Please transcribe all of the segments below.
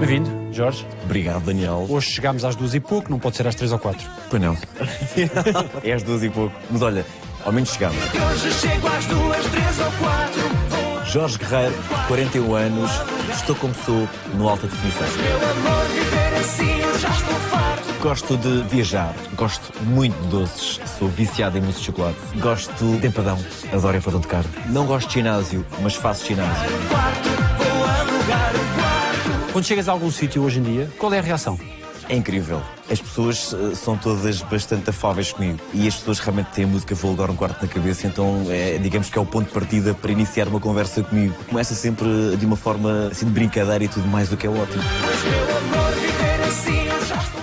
Bem-vindo, Jorge. Obrigado, Daniel. Hoje chegámos às duas e pouco, não pode ser às três ou quatro. Pois não. é às duas e pouco. Mas olha, ao menos chegamos. Hoje chego às duas, três ou quatro. Jorge Guerreiro, 41 anos, estou como sou no Alta Definição. meu amor, viver assim eu já estou farto. Gosto de viajar, gosto muito de doces, sou viciado em mousse de chocolate. Gosto de empadão, adoro empadão de carne. Não gosto de ginásio, mas faço ginásio. Quarto, Quando chegas a algum sítio hoje em dia, qual é a reação? É incrível. As pessoas eh, são todas bastante afáveis comigo e as pessoas realmente têm a música Vou Alugar um Quarto na cabeça, então é, digamos que é o ponto de partida para iniciar uma conversa comigo. Começa sempre de uma forma assim de brincadeira e tudo mais, o que é ótimo.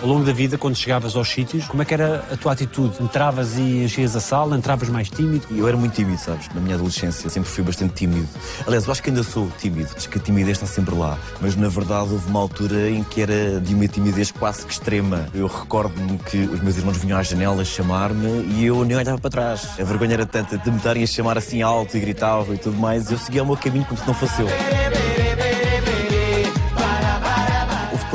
Ao longo da vida, quando chegavas aos sítios, como é que era a tua atitude? Entravas e enchias a sala, entravas mais tímido? Eu era muito tímido, sabes? Na minha adolescência sempre fui bastante tímido. Aliás, eu acho que ainda sou tímido, acho que a timidez está sempre lá. Mas na verdade houve uma altura em que era de uma timidez quase que extrema. Eu recordo-me que os meus irmãos vinham à janela chamar-me e eu nem olhava para trás. A vergonha era tanta de me estarem a chamar assim alto e gritavam e tudo mais. Eu seguia o meu caminho como se não fosse eu.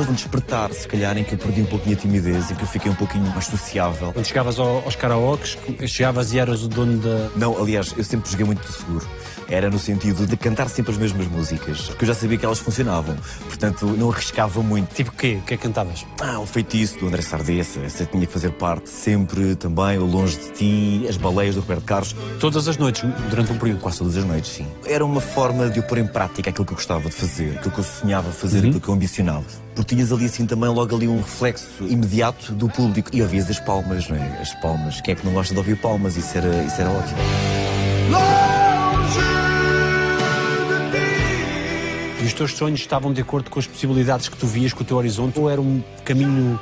Depois um despertar, se calhar, em que eu perdi um pouquinho a timidez e que eu fiquei um pouquinho mais sociável. Quando chegavas ao- aos karaokes, chegavas e eras o dono da. Não, aliás, eu sempre joguei muito seguro. Era no sentido de cantar sempre as mesmas músicas, porque eu já sabia que elas funcionavam. Portanto, não arriscava muito. Tipo o quê? O que é que cantavas? Ah, o feitiço do André Sardessa, essa tinha que fazer parte sempre também, o Longe de Ti, as baleias do Roberto Carlos, Todas as noites, durante um período. quase todas as noites, sim. Era uma forma de eu pôr em prática aquilo que eu gostava de fazer, aquilo que eu sonhava fazer, aquilo que eu ambicionava. Porque tinhas ali assim também logo ali um reflexo imediato do público. E ouvias as palmas, não é? As palmas. Quem é que não gosta de ouvir palmas? Isso era, isso era ótimo. Os teus sonhos estavam de acordo com as possibilidades que tu vias com o teu horizonte ou era um caminho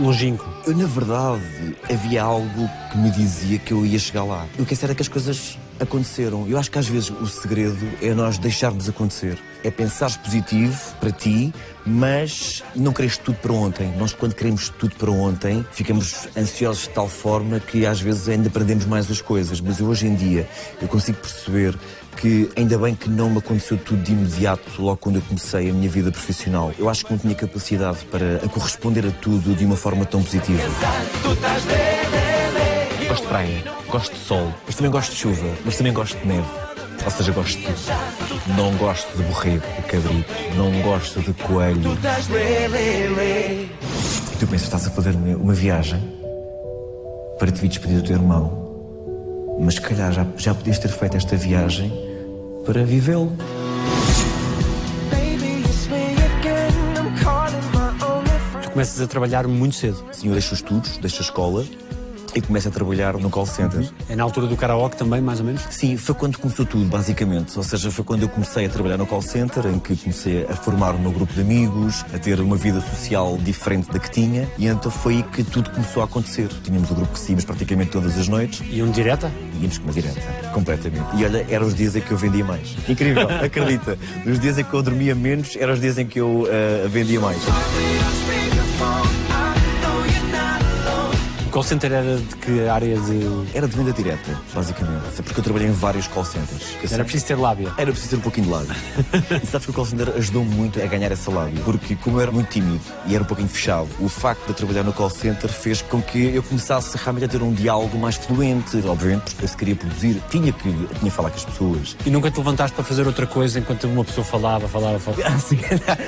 longínquo? Eu, na verdade, havia algo que me dizia que eu ia chegar lá. O que é certo é que as coisas aconteceram. Eu acho que às vezes o segredo é nós deixarmos acontecer. É pensar positivo para ti, mas não queres tudo para ontem. Nós, quando queremos tudo para ontem, ficamos ansiosos de tal forma que às vezes ainda aprendemos mais as coisas. Mas eu, hoje em dia, eu consigo perceber que ainda bem que não me aconteceu tudo de imediato logo quando eu comecei a minha vida profissional. Eu acho que não tinha capacidade para a corresponder a tudo de uma forma tão positiva. Gosto de praia, gosto de sol, mas também gosto de chuva, mas também gosto de neve. Ou seja, gosto de tudo. Não gosto de borrego, de cabrito, não gosto de coelho. E tu pensas, estás a fazer uma, uma viagem para te vir despedir do teu irmão, mas se calhar já, já podias ter feito esta viagem para vivê-lo. Tu começas a trabalhar muito cedo. Sim, eu deixo os estudos, deixo a escola e começo a trabalhar no call center. É na altura do karaoke também, mais ou menos? Sim, foi quando começou tudo, basicamente. Ou seja, foi quando eu comecei a trabalhar no call center, em que comecei a formar o meu grupo de amigos, a ter uma vida social diferente da que tinha, e então foi aí que tudo começou a acontecer. Tínhamos o grupo que saímos praticamente todas as noites, Iam direta? íamos com uma direta, completamente. E olha, eram os dias em que eu vendia mais. Incrível, acredita. Nos dias em que eu dormia menos, eram os dias em que eu eh, vendia mais. O call center era de que área de. Era de venda direta, basicamente. Porque eu trabalhei em vários call centers. Era sempre- preciso ter lábia. Era preciso ter um pouquinho de lábio. e sabes que o call center ajudou-me muito a ganhar essa lábia. Porque como eu era muito tímido e era um pouquinho fechado, o facto de trabalhar no call center fez com que eu começasse realmente a ter um diálogo mais fluente. Obviamente, porque eu se queria produzir, tinha que, tinha que falar com as pessoas. E nunca te levantaste para fazer outra coisa enquanto uma pessoa falava, falava, falava. Ah, sim.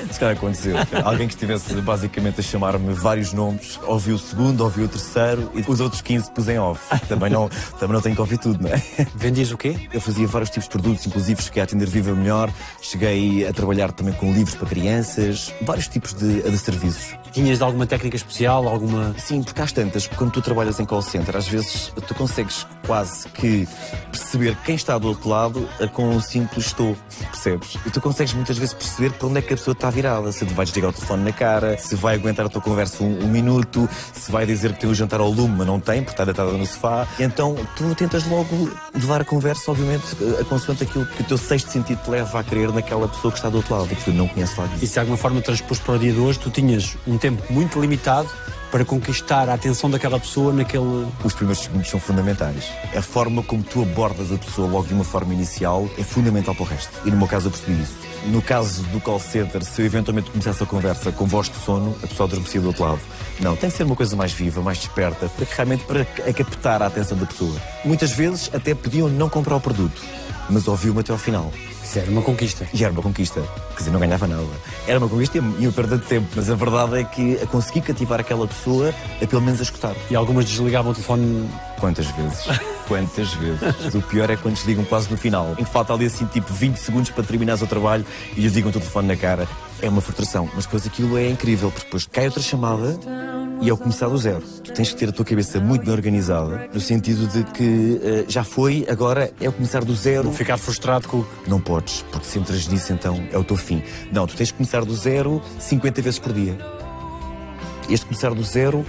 Se calhar aconteceu. Alguém que estivesse basicamente a chamar-me vários nomes, ouviu o segundo, ouviu o terceiro e os outros 15 pus em off. Também não, também não tenho que ouvir tudo, não é? Vendias o quê? Eu fazia vários tipos de produtos, inclusive cheguei a atender Viva Melhor, cheguei a trabalhar também com livros para crianças, vários tipos de, de serviços. Tinhas alguma técnica especial, alguma. Sim, porque às tantas, quando tu trabalhas em call center, às vezes tu consegues quase que perceber quem está do outro lado com um simples estou, percebes? E tu consegues muitas vezes perceber para onde é que a pessoa está virada, se te vai desligar o telefone na cara, se vai aguentar a tua conversa um, um minuto, se vai dizer que tem o jantar ao lume, mas não tem, porque está deitada no sofá. Então tu tentas logo levar a conversa, obviamente, a consoante aquilo que o teu sexto sentido te leva a querer naquela pessoa que está do outro lado e que tu não conheces lá E se de alguma forma transpôs para o dia de hoje, tu tinhas um tempo muito limitado para conquistar a atenção daquela pessoa naquele. Os primeiros segundos são fundamentais. A forma como tu abordas a pessoa logo de uma forma inicial é fundamental para o resto. E no meu caso eu percebi isso. No caso do call center, se eu eventualmente começasse a conversa com voz de sono, a pessoa adormecia do outro lado. Não, tem que ser uma coisa mais viva, mais desperta, para que realmente para captar a atenção da pessoa. Muitas vezes até podiam não comprar o produto, mas ouviu-me até ao final. Isso era uma conquista. E era uma conquista. Quer dizer, não ganhava nada. Era uma conquista e ia perder tempo. Mas a verdade é que a consegui cativar aquela pessoa a pelo menos a escutar. E algumas desligavam o telefone. Quantas vezes? Quantas vezes? O pior é quando desligam quase no final. Em que falta ali assim tipo 20 segundos para terminares o trabalho e lhes digam o telefone na cara. É uma frustração. Mas depois aquilo é incrível, porque depois cai outra chamada e ao começar do zero. Tu tens que ter a tua cabeça muito bem organizada, no sentido de que eh, já foi, agora é o começar do zero. Não ficar frustrado com o. Não podes, porque se entras nisso então é o teu fim. Não, tu tens que começar do zero 50 vezes por dia. Este começar do zero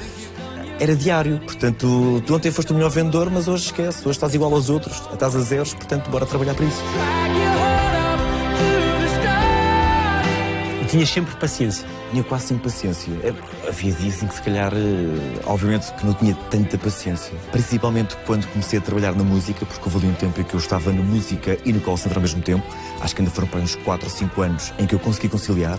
era diário, portanto, tu ontem foste o melhor vendedor, mas hoje esquece, hoje estás igual aos outros, estás a zeros, portanto, bora trabalhar para isso. Tinhas sempre paciência. Tinha quase sem paciência. É, Havia dias em que, se calhar, eh, obviamente que não tinha tanta paciência. Principalmente quando comecei a trabalhar na música, porque houve ali um tempo em que eu estava na música e no call center ao mesmo tempo. Acho que ainda foram para uns 4 ou 5 anos em que eu consegui conciliar.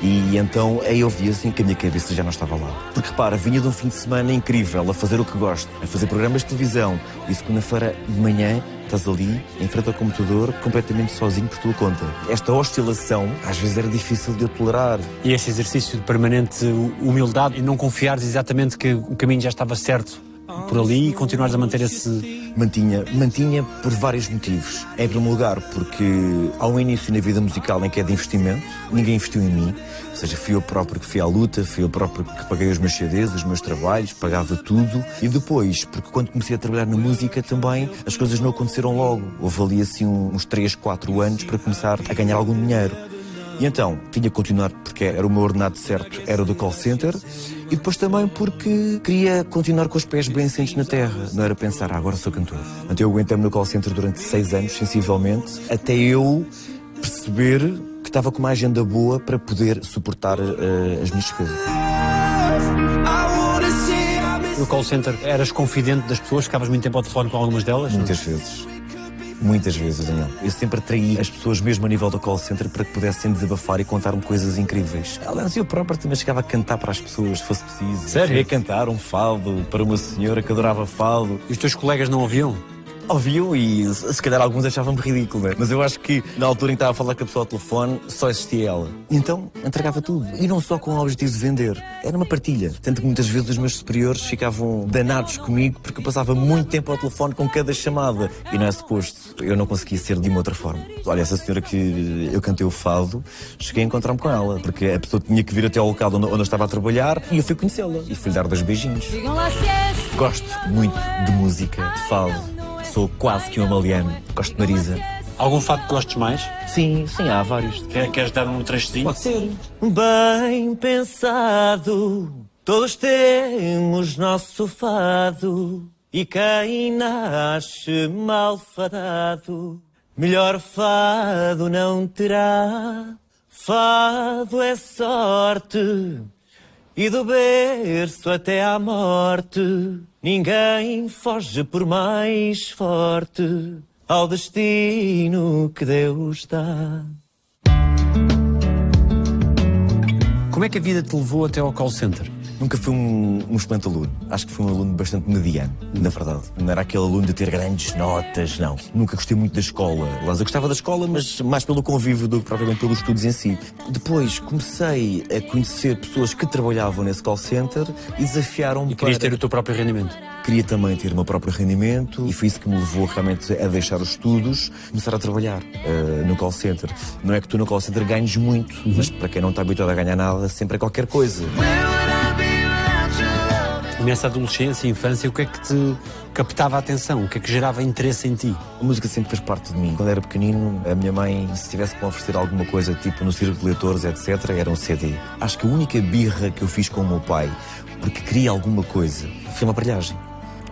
E então aí eu vi assim que a minha cabeça já não estava lá. Porque repara, vinha de um fim de semana incrível, a fazer o que gosto, a fazer programas de televisão. E segunda-feira de manhã estás ali, em frente ao computador, completamente sozinho por tua conta. Esta oscilação às vezes era difícil de eu tolerar. E esse exercício de permanente humildade e não confiares exatamente que o caminho já estava certo por ali e continuares a manter esse. Mantinha, mantinha por vários motivos. Em primeiro lugar, porque há um início na vida musical em que é de investimento, ninguém investiu em mim, ou seja, fui eu próprio que fui à luta, fui eu próprio que paguei os meus CDs, os meus trabalhos, pagava tudo. E depois, porque quando comecei a trabalhar na música também, as coisas não aconteceram logo. Houve ali assim uns 3, 4 anos para começar a ganhar algum dinheiro. E então, tinha que continuar porque era o meu ordenado certo, era do call center, e depois também porque queria continuar com os pés bem assentes na terra, não era pensar, ah, agora sou cantor. Então eu aguentei-me no call center durante seis anos, sensivelmente, até eu perceber que estava com uma agenda boa para poder suportar eh, as minhas despesas. No call center eras confidente das pessoas, ficavas muito tempo ao telefone com algumas delas? Muitas vezes. Muitas vezes, Daniel. Eu sempre atraí as pessoas, mesmo a nível do call center, para que pudessem desabafar e contar-me coisas incríveis. Aliás, eu próprio também chegava a cantar para as pessoas, se fosse preciso. Sério? Cheguei a cantar um fado para uma senhora que adorava fado. E os teus colegas não ouviam? Ouviam e se calhar alguns achavam-me ridículo, né? Mas eu acho que na altura em que estava a falar com a pessoa ao telefone, só existia ela. E então entregava tudo. E não só com o objetivo de vender. Era uma partilha. Tanto que muitas vezes os meus superiores ficavam danados comigo porque eu passava muito tempo ao telefone com cada chamada. E não é suposto. Eu não conseguia ser de uma outra forma. Olha, essa senhora que eu cantei o fado, cheguei a encontrar-me com ela. Porque a pessoa tinha que vir até ao local onde eu estava a trabalhar e eu fui conhecê-la. E fui-lhe dar dois beijinhos. Gosto muito de música, de fado. Sou quase que uma maliano. Gosto de Marisa. Algum fato que gostes mais? Sim, sim, há vários. Quer- Queres dar um trechozinho? Pode ser. Bem pensado, todos temos nosso fado. E quem nasce malfadado, melhor fado não terá. Fado é sorte, e do berço até à morte, ninguém foge por mais forte ao destino que Deus dá. Como é que a vida te levou até ao call center? Nunca fui um, um excelente aluno. Acho que fui um aluno bastante mediano, na verdade. Não era aquele aluno de ter grandes notas, não. Nunca gostei muito da escola. Aliás, eu gostava da escola, mas mais pelo convívio do que propriamente pelos estudos em si. Depois comecei a conhecer pessoas que trabalhavam nesse call center e desafiaram-me Querias para... ter o teu próprio rendimento? Queria também ter o meu próprio rendimento e foi isso que me levou realmente a deixar os estudos, começar a trabalhar eh, no call center. Não é que tu no call center ganhes muito, mas para quem não está habituado a ganhar nada, sempre é qualquer coisa. Nessa adolescência infância, o que é que te captava a atenção? O que é que gerava interesse em ti? A música sempre fez parte de mim. Quando era pequenino, a minha mãe, se tivesse que me oferecer alguma coisa, tipo no circo de leitores, etc., era um CD. Acho que a única birra que eu fiz com o meu pai, porque queria alguma coisa, foi uma aparelhagem.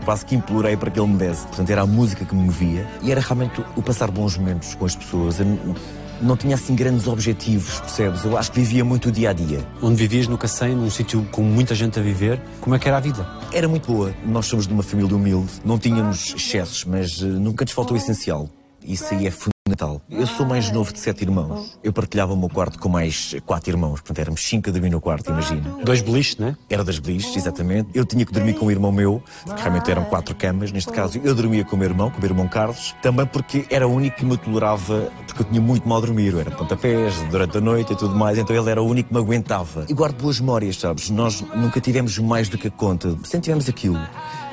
Quase que implorei para que ele me desse. Portanto, era a música que me movia e era realmente o passar bons momentos com as pessoas. A- não tinha assim grandes objetivos, percebes? Eu acho que vivia muito o dia a dia. Onde vivias no Cacém, num sítio com muita gente a viver, como é que era a vida? Era muito boa. Nós somos de uma família humilde, não tínhamos excessos, mas eh, nunca nos faltou o essencial. Isso aí é fundamental. Eu sou mais novo de sete irmãos. Eu partilhava o meu quarto com mais quatro irmãos, portanto éramos cinco a dormir no quarto, imagina. Dois beliches, não é? Era das beliches, exatamente. Eu tinha que dormir com um irmão meu, que realmente eram quatro camas. Neste caso, eu dormia com o meu irmão, com o meu irmão Carlos, também porque era o único que me tolerava, porque eu tinha muito mal a dormir. Eu era pontapés durante a noite e tudo mais, então ele era o único que me aguentava. E guardo boas memórias, sabes? Nós nunca tivemos mais do que a conta, sempre tivemos aquilo.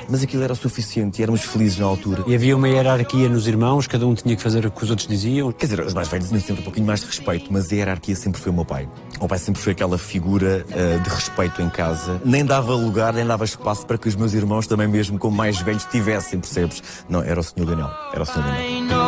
Mas aquilo era o suficiente e éramos felizes na altura. E havia uma hierarquia nos irmãos, cada um tinha que fazer o que os outros diziam. Quer dizer, os mais velhos tinham sempre um pouquinho mais de respeito, mas a hierarquia sempre foi o meu pai. O meu pai sempre foi aquela figura uh, de respeito em casa. Nem dava lugar, nem dava espaço para que os meus irmãos, também mesmo como mais velhos, tivessem, percebes? Não, era o Senhor Daniel. Era o Senhor Daniel.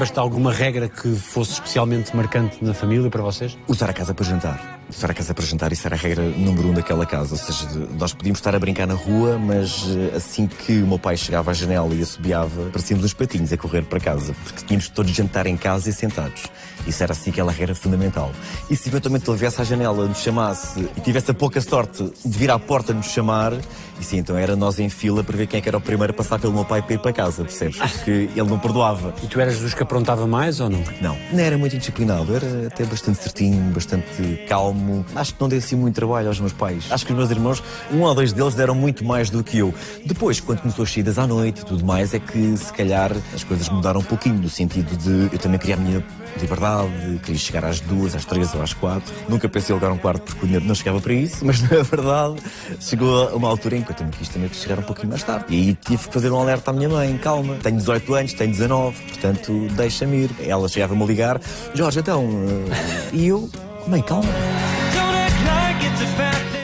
Lembras-te de alguma regra que fosse especialmente marcante na família para vocês? Usar a casa para jantar. Usar a casa para jantar, isso era a regra número um daquela casa. Ou seja, nós podíamos estar a brincar na rua, mas eh, assim que o meu pai chegava à janela e assobiava, parecíamos uns patinhos a correr para casa, porque tínhamos todos jantar em casa e sentados. Isso era assim aquela regra fundamental. E se eventualmente ele viesse à janela, nos chamasse e tivesse a pouca sorte de vir à porta nos chamar, e sim, então era nós em fila para ver quem é que era o primeiro a passar pelo meu pai para ir para casa, percebes? Porque ele não perdoava. E tu eras dos que aprontava mais ou não? Não, não era muito indisciplinado, era até bastante certinho, bastante calmo. Acho que não dei assim muito trabalho aos meus pais. Acho que os meus irmãos, um ou dois deles deram muito mais do que eu. Depois, quando começou as saídas à noite e tudo mais, é que se calhar as coisas mudaram um pouquinho, no sentido de eu também queria a minha liberdade, queria chegar às duas, às três ou às quatro. Nunca pensei em alugar um quarto porque o dinheiro não chegava para isso, mas na verdade chegou a uma altura em que eu também quis também chegar um pouquinho mais tarde. E aí tive que fazer um alerta à minha mãe, calma, tenho 18 anos, tenho 19, portanto deixa-me ir. Ela chegava-me a ligar, Jorge, então, eh, e eu, mãe, calma.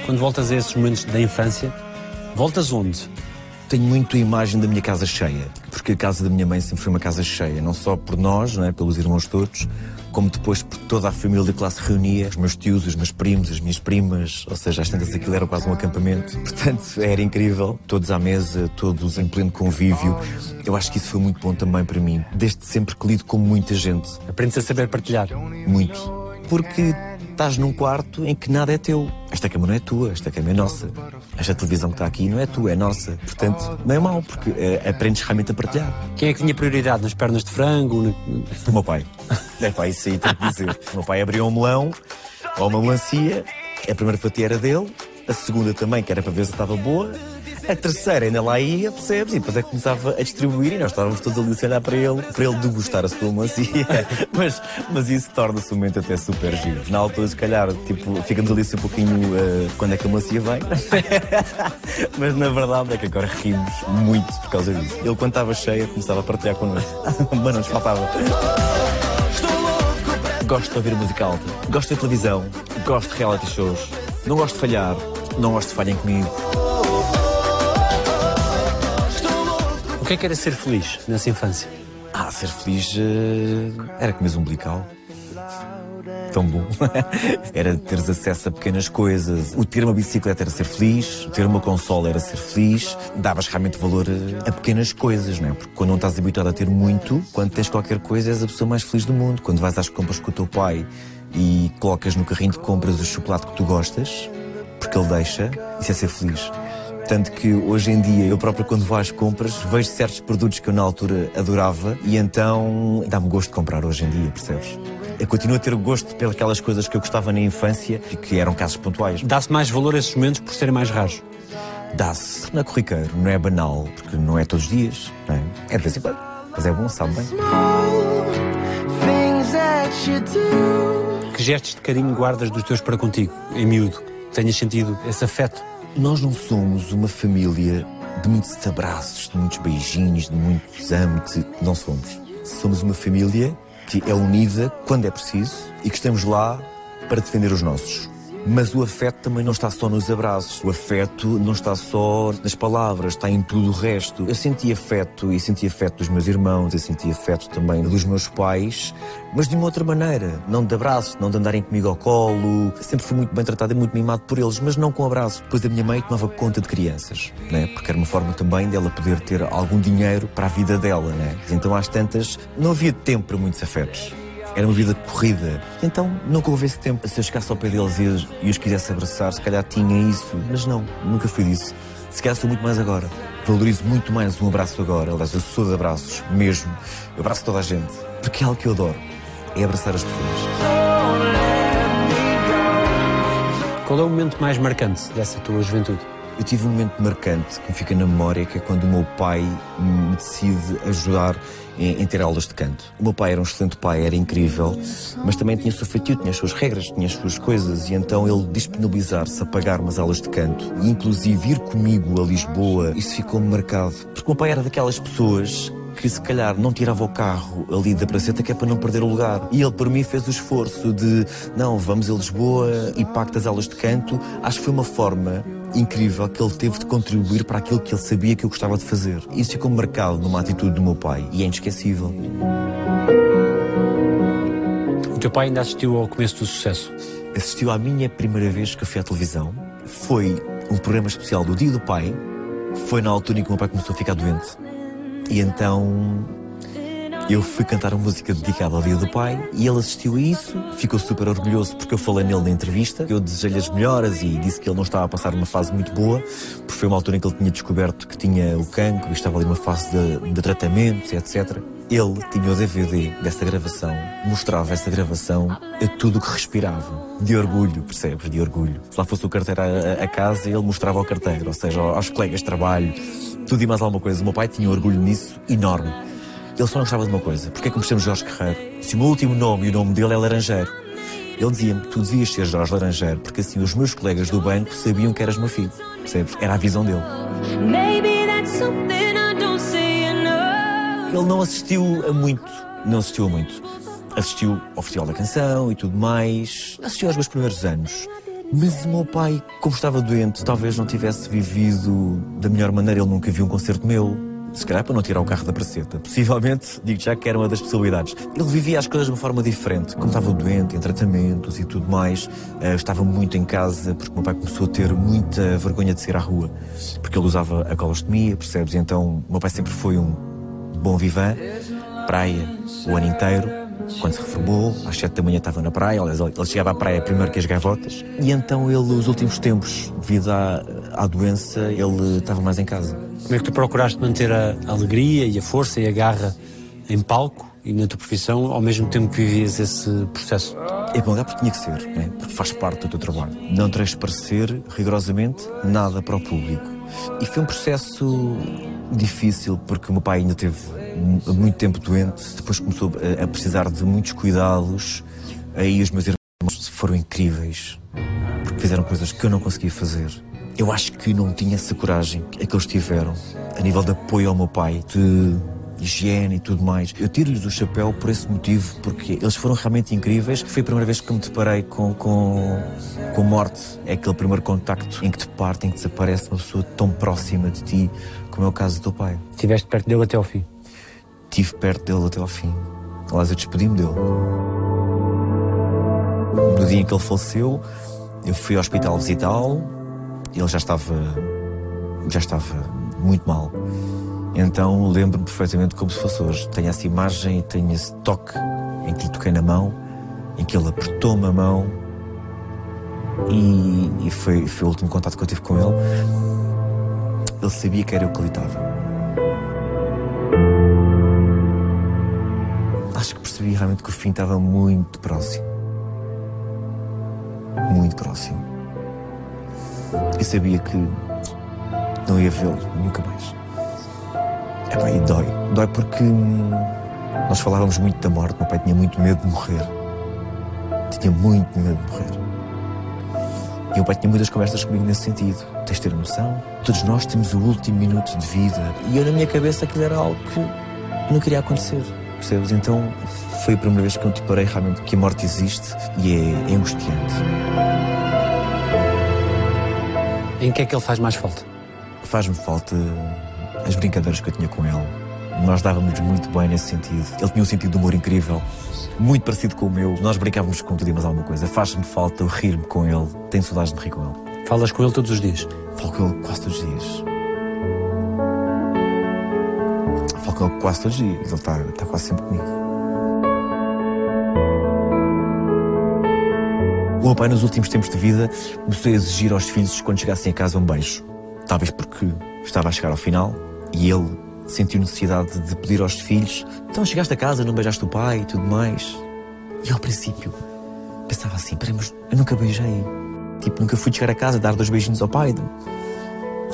Quando voltas a esses momentos da infância, voltas onde? Tenho muito a imagem da minha casa cheia, porque a casa da minha mãe sempre foi uma casa cheia, não só por nós, não é, pelos irmãos todos, como depois por toda a família que lá se reunia, os meus tios, os meus primos, as minhas primas, ou seja, às tantas aquilo era quase um acampamento. Portanto, era incrível, todos à mesa, todos em pleno convívio. Eu acho que isso foi muito bom também para mim, desde sempre que lido com muita gente, Aprendes a saber partilhar. muito. Porque estás num quarto em que nada é teu. Esta cama não é tua, esta cama é nossa. Esta televisão que está aqui não é tua, é nossa. Portanto, não é mau, porque eh, aprendes realmente a partilhar. Quem é que tinha prioridade nas pernas de frango? no- O meu pai. É pá, isso aí tenho que dizer. O meu pai abriu um melão ou uma melancia, a primeira fatia era dele, a segunda também, que era para ver se estava boa, a terceira ainda lá ia, percebes? E depois é que começava a distribuir e nós estávamos todos ali a olhar para ele, para ele degustar a sua melancia. Mas, mas isso torna-se um momento até super giro. Na altura, se calhar, tipo, ficamos ali assim um pouquinho eh, quando é que a melancia vem. mas na verdade é que agora rimos muito por causa disso. Ele, quando estava cheia, começava a partilhar connosco. mas não nos faltava. Gosto de ouvir música alta, gosto de televisão, gosto de reality shows, não gosto de falhar, não gosto de falhem comigo. Que é que era ser feliz nessa infância? Ah, ser feliz eh, era comer umbilical. Tão bom. era teres acesso a pequenas coisas. O ter uma bicicleta era ser feliz, o ter uma consola era ser feliz. Davas realmente valor eh, a pequenas coisas, não é? Porque quando não estás habituado a ter muito, quando tens qualquer coisa, és a pessoa mais feliz do mundo. Quando vais às compras com o teu pai e colocas no carrinho de compras o chocolate que tu gostas, porque ele deixa, isso é ser feliz. Tanto que hoje em dia, eu próprio quando vou às compras, vejo certos produtos que eu na altura adorava e então dá-me gosto de comprar hoje em dia, percebes? Eu continuo a ter o gosto pelas coisas que eu gostava na infância e que eram casos pontuais. Dá-se mais valor a esses momentos por serem mais raros. Dá-se. Não é corriqueiro, não é banal, porque não é todos os dias, não é? É de vez em quando. Mas é bom, sabe bem. Que gestos de carinho guardas dos teus para contigo, em miúdo? Tenhas sentido esse afeto? Nós não somos uma família de muitos abraços, de muitos beijinhos, de muitos amo-te. Não somos. Somos uma família que é unida quando é preciso e que estamos lá para defender os nossos. Mas o afeto também não está só nos abraços. O afeto não está só nas palavras, está em tudo o resto. Eu senti afeto e senti afeto dos meus irmãos, eu senti afeto também dos meus pais, mas de uma outra maneira. Não de abraços, não de andarem comigo ao colo. Sempre fui muito bem tratado e muito mimado por eles, mas não com abraços. Depois a minha mãe tomava conta de crianças, né? porque era uma forma também dela poder ter algum dinheiro para a vida dela. Né? Então às tantas não havia tempo para muitos afetos. Era uma vida corrida. Então nunca houve esse tempo. Se eu chegasse ao pé deles e, e os quisesse abraçar, se calhar tinha isso. Mas não, nunca fui disso. Se calhar sou muito mais agora. Valorizo muito mais um abraço agora. Aliás, eu sou de abraços, mesmo. Eu abraço toda a gente. Porque é algo que eu adoro. É abraçar as pessoas. Qual é o momento mais marcante dessa tua juventude? Eu tive um momento marcante que me fica na memória, que é quando o meu pai me decide ajudar em, em, ter aulas de canto. O meu pai era um excelente pai, era incrível, mas também tinha o seu feitio, tinha as suas regras, tinha as suas coisas, e então ele disponibilizar-se a pagar umas aulas de canto, e inclusive ir comigo a Lisboa, isso ficou-me marcado. Porque o meu pai era daquelas pessoas que se calhar não tirava o carro ali da praceta que é para não perder o lugar. E ele por mim fez o esforço de não, vamos a Lisboa e pacta as aulas de canto. Acho que foi uma forma incrível que ele teve de contribuir para aquilo que ele sabia que eu gostava de fazer. Isso ficou marcado numa atitude do meu pai e é inesquecível. O teu pai ainda assistiu ao começo do sucesso? Assistiu à minha primeira vez que eu fui à televisão. Foi um programa especial do Dia do Pai. Foi na altura em que o meu pai começou a ficar doente. E então eu fui cantar uma música dedicada ao Dia do Pai e ele assistiu a isso, ficou super orgulhoso porque eu falei nele na entrevista. Eu desejei-lhe as melhoras e disse que ele não estava a passar uma fase muito boa, porque foi uma altura em que ele tinha descoberto que tinha o cancro e estava ali numa fase de, de tratamentos, etc. Ele tinha o DVD dessa gravação, mostrava essa gravação a tudo que respirava. De orgulho, percebes? De orgulho. Se lá fosse o carteiro a, a casa, ele mostrava ao carteiro, ou seja, aos colegas de trabalho, tudo e mais alguma coisa. O meu pai tinha um orgulho nisso enorme. Ele só não gostava de uma coisa. Porque é que me chamo Jorge Guerreiro? Se o meu último nome e o nome dele é Laranjeiro. Ele dizia-me, tu devias ser Jorge Laranjeiro, porque assim os meus colegas do banco sabiam que eras meu filho. Percebes? Era a visão dele. Ele não assistiu a muito. Não assistiu a muito. Assistiu ao Festival da Canção e tudo mais. Assistiu aos meus primeiros anos. Mas o meu pai, como estava doente, talvez não tivesse vivido da melhor maneira. Ele nunca viu um concerto meu. Se calhar para não tirar o carro da praceta. Possivelmente, digo já que era uma das possibilidades. Ele vivia as coisas de uma forma diferente. Como estava doente, em tratamentos e tudo mais, uh, estava muito em casa, porque o meu pai começou a ter muita vergonha de sair à rua. Porque ele usava a colostomia, percebes? Então, o meu pai sempre foi um bom vivan, praia o ano inteiro quando se reformou, às sete da manhã estava na praia, ele chegava à praia primeiro que as gaivotas, e então ele, os últimos tempos, devido à, à doença, ele estava mais em casa. Como é que tu procuraste manter a alegria e a força e a garra em palco e na tua profissão, ao mesmo tempo que vivias esse processo? É bom, porque tinha que ser, né? porque faz parte do teu trabalho. Não transparecer rigorosamente nada para o público. E foi um processo difícil, porque o meu pai ainda teve muito tempo doente, depois começou a precisar de muitos cuidados. Aí os meus irmãos foram incríveis, porque fizeram coisas que eu não conseguia fazer. Eu acho que não tinha essa coragem que eles tiveram, a nível de apoio ao meu pai, de higiene e tudo mais. Eu tiro-lhes o chapéu por esse motivo, porque eles foram realmente incríveis. Foi a primeira vez que me deparei com, com, com morte. É aquele primeiro contacto em que te parte, em que desaparece uma pessoa tão próxima de ti, como é o caso do teu pai. Estiveste perto dele até ao fim? Estive perto dele até ao fim. Aliás, eu despedi-me dele. No dia em que ele faleceu, eu fui ao hospital visitá-lo. Ele já estava. já estava muito mal. Então lembro-me perfeitamente como se fosse hoje. Tenho essa imagem tenho esse toque em que lhe toquei na mão, em que ele apertou-me a mão e, e foi, foi o último contato que eu tive com ele. Ele sabia que era eu que lhe estava. Acho que percebi realmente que o fim estava muito próximo. Muito próximo. Eu sabia que não ia vê-lo nunca mais. É bem, dói. Dói porque nós falávamos muito da morte. Meu pai tinha muito medo de morrer. Tinha muito medo de morrer. E o pai tinha muitas conversas comigo nesse sentido. Tens de ter noção? Todos nós temos o último minuto de vida. E eu, na minha cabeça, aquilo era algo que não queria acontecer. Percebes? Então foi a primeira vez que eu te parei realmente que a morte existe e é, é angustiante. Em que é que ele faz mais falta? Faz-me falta as brincadeiras que eu tinha com ele. Nós dávamos muito bem nesse sentido. Ele tinha um sentido de humor incrível, muito parecido com o meu. Nós brincávamos com tudo e mais alguma coisa. Faz-me falta rir-me com ele. Tenho saudades de rir com ele. Falas com ele todos os dias? Falo com ele quase todos os dias. Com quase todos os dias. Ele está quase sempre comigo. O meu pai, nos últimos tempos de vida, começou a exigir aos filhos quando chegassem a casa um beijo. Talvez porque estava a chegar ao final e ele sentiu necessidade de pedir aos filhos: então chegaste a casa, não beijaste o pai e tudo mais. E ao princípio pensava assim: peraí, mas eu nunca beijei. Tipo, nunca fui chegar a casa dar dois beijinhos ao pai.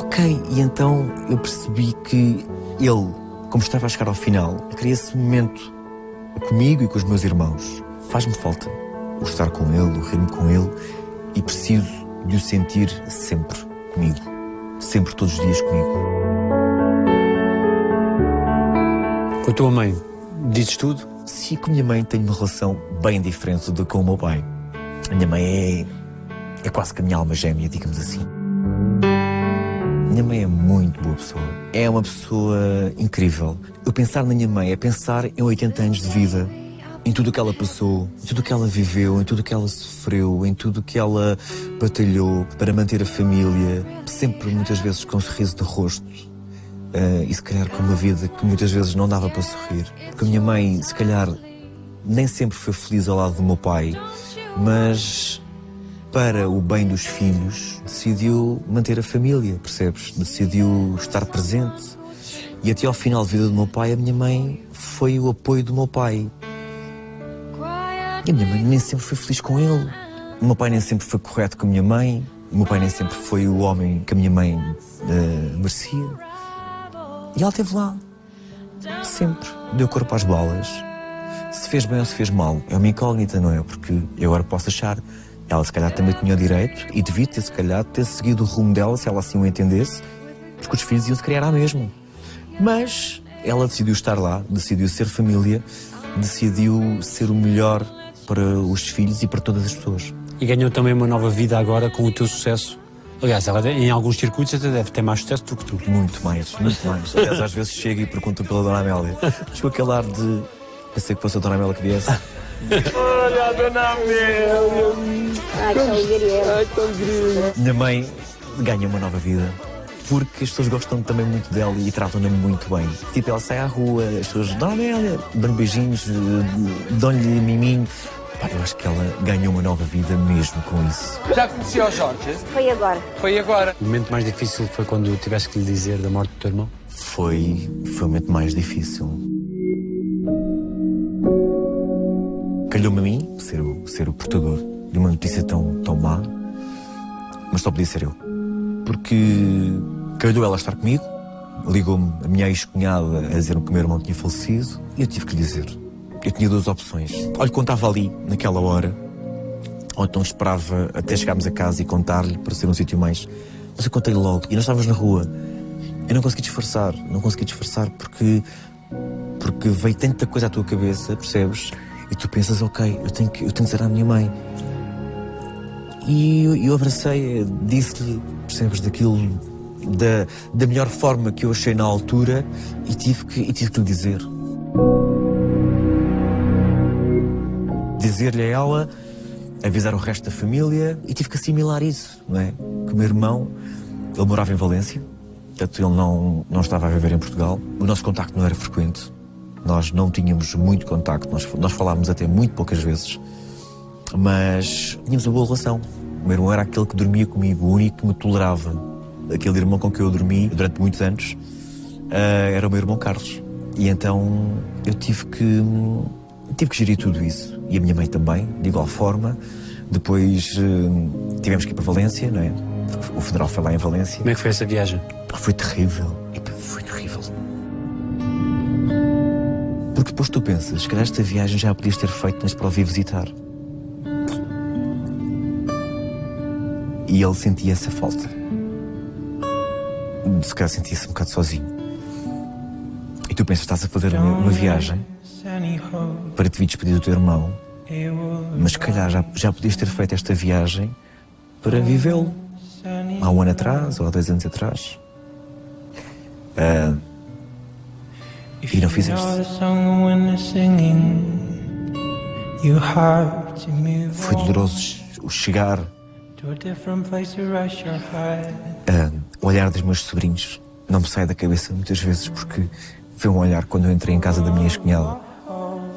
Ok, e então eu percebi que ele, como estava a chegar ao final, queria esse momento comigo e com os meus irmãos. Faz-me falta o estar com ele, o rir-me com ele e preciso de o sentir sempre comigo. Sempre, todos os dias comigo. Com a tua mãe, dizes tudo? Sim, com a minha mãe tenho uma relação bem diferente do que com o meu pai. A minha mãe é, é quase que a minha alma gêmea, digamos assim. Minha mãe é muito boa pessoa. É uma pessoa incrível. Eu pensar na minha mãe é pensar em 80 anos de vida, em tudo o que ela passou, em tudo o que ela viveu, em tudo o que ela sofreu, em tudo o que ela batalhou para manter a família, sempre muitas vezes com um sorriso de rosto. Uh, e se calhar com uma vida que muitas vezes não dava para sorrir. Porque a minha mãe, se calhar, nem sempre foi feliz ao lado do meu pai, mas para o bem dos filhos, decidiu manter a família, percebes? Decidiu estar presente. E até ao final da vida do meu pai, a minha mãe foi o apoio do meu pai. E a minha mãe nem sempre foi feliz com ele. O meu pai nem sempre foi correto com a minha mãe. O meu pai nem sempre foi o homem que a minha mãe uh, merecia. E ela esteve lá. Sempre. Deu corpo às balas. Se fez bem ou se fez mal. É uma incógnita, não é? Porque eu agora posso achar. Ela se calhar também tinha o direito e devia ter, se calhar, ter seguido o rumo dela, se ela assim o entendesse, porque os filhos iam se criar à mesma. Mas ela decidiu estar lá, decidiu ser família, decidiu ser o melhor para os filhos e para todas as pessoas. E ganhou também uma nova vida agora com o teu sucesso. Aliás, ela em alguns circuitos até deve ter mais sucesso do que tu. Muito mais, muito mais. Aliás, às vezes chega e pergunta pela Dona Amélia. Mas com aquele ar de. Pensei que fosse a Dona Amélia que viesse. Olha, Dona Amélia! Ai, tão querida. Minha mãe ganha uma nova vida. Porque as pessoas gostam também muito dela e tratam-na muito bem. Tipo, ela sai à rua, as pessoas, Dona Amélia, dão beijinhos, dão-lhe miminho. Pá, eu acho que ela ganhou uma nova vida mesmo com isso. Já conhecia o Jorge? Foi agora. Foi agora. O momento mais difícil foi quando tiveste que lhe dizer da morte do teu irmão? Foi, foi o momento mais difícil. Calhou-me a mim ser o, ser o portador de uma notícia tão, tão má, mas só podia ser eu. Porque calhou ela estar comigo, ligou-me a minha ex-cunhada a dizer que o meu irmão tinha falecido e eu tive que lhe dizer. Eu tinha duas opções. Olha, estava ali, naquela hora, ou então esperava até chegarmos a casa e contar-lhe para ser um sítio mais. Mas eu contei logo e nós estávamos na rua. Eu não consegui disfarçar, não consegui disfarçar porque. porque veio tanta coisa à tua cabeça, percebes? E tu pensas, ok, eu tenho que, eu tenho que dizer à minha mãe. E eu, eu abracei, disse-lhe, percebes, daquilo, da, da melhor forma que eu achei na altura e tive que, e tive que lhe dizer. Dizer-lhe a ela, avisar o resto da família e tive que assimilar isso, não é? Que o meu irmão, ele morava em Valência, portanto ele não, não estava a viver em Portugal, o nosso contacto não era frequente, nós não tínhamos muito contacto, nós, nós falávamos até muito poucas vezes, mas tínhamos uma boa relação. O meu irmão era aquele que dormia comigo, o único que me tolerava. Aquele irmão com quem eu dormi durante muitos anos uh, era o meu irmão Carlos. E então eu tive que, tive que gerir tudo isso. E a minha mãe também, de igual forma. Depois uh, tivemos que ir para Valência, não é? O funeral foi lá em Valência. Como é que foi essa viagem? Foi terrível. Depois tu pensas, que esta viagem já podias ter feito, mas para o vir visitar. E ele sentia essa falta. Se calhar sentia-se um bocado sozinho. E tu pensas, estás a fazer uma, uma viagem para te vir despedir do teu irmão, mas se calhar já, já podias ter feito esta viagem para vivê-lo. há um ano atrás ou há dois anos atrás. Ah, e não fizeste. Foi doloroso o chegar, o olhar dos meus sobrinhos. Não me sai da cabeça muitas vezes porque foi um olhar quando eu entrei em casa da minha ex-cunhada.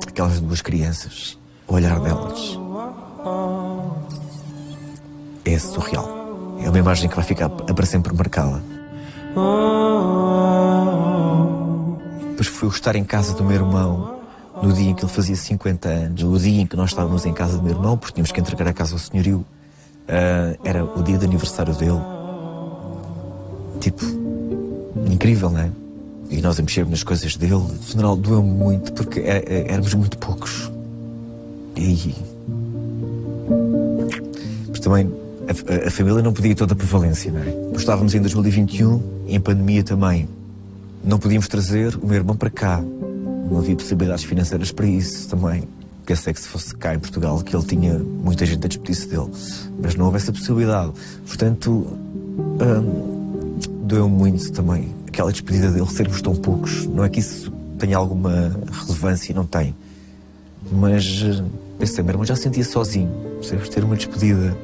Aquelas duas crianças, o olhar delas. É surreal. É uma imagem que vai ficar para sempre marcada. Depois foi o estar em casa do meu irmão no dia em que ele fazia 50 anos, o dia em que nós estávamos em casa do meu irmão, porque tínhamos que entregar a casa ao senhorio. Uh, era o dia de aniversário dele. Tipo, incrível, não é? E nós a mexermos nas coisas dele. O funeral doeu muito porque é, é, éramos muito poucos. E. Mas também a, a, família não podia toda por Valência, não é? Estávamos em 2021, em pandemia também. Não podíamos trazer o meu irmão para cá. Não havia possibilidades financeiras para isso também. Pensei que se fosse cá em Portugal que ele tinha muita gente a despedir-se dele. Mas não houve essa possibilidade. Portanto, hum, doeu muito também aquela despedida dele, sermos tão poucos. Não é que isso tenha alguma relevância, não tem. Mas eh, pensei, meu irmão já sentia sozinho. Percebes? Ter uma despedida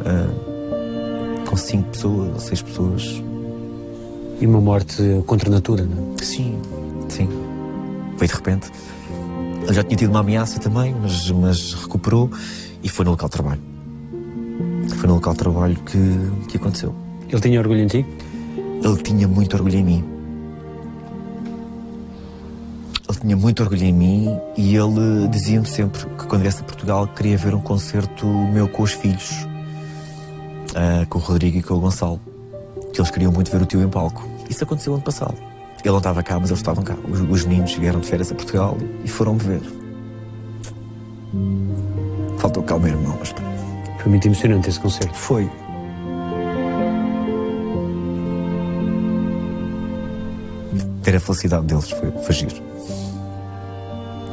uh, com cinco pessoas, seis pessoas. E uma morte contra a natura, não é? Sim, sim. Foi de repente. Ele já tinha tido uma ameaça também, mas, mas recuperou e foi no local de trabalho. Foi no local de trabalho que, que aconteceu. Ele tinha orgulho em ti? Ele tinha muito orgulho em mim. Ele tinha muito orgulho em mim e ele dizia-me sempre que quando viesse a Portugal queria ver um concerto meu com os filhos, uh, com o Rodrigo e com o Gonçalo. Que eles queriam muito ver o tio em palco. Isso aconteceu ano passado. Ele não estava cá, mas eles estavam cá. Os, os meninos vieram de férias a Portugal e foram-me ver. Faltou cá o meu irmão, mas. Foi muito emocionante esse concerto. Foi. ter a felicidade deles foi, foi giro.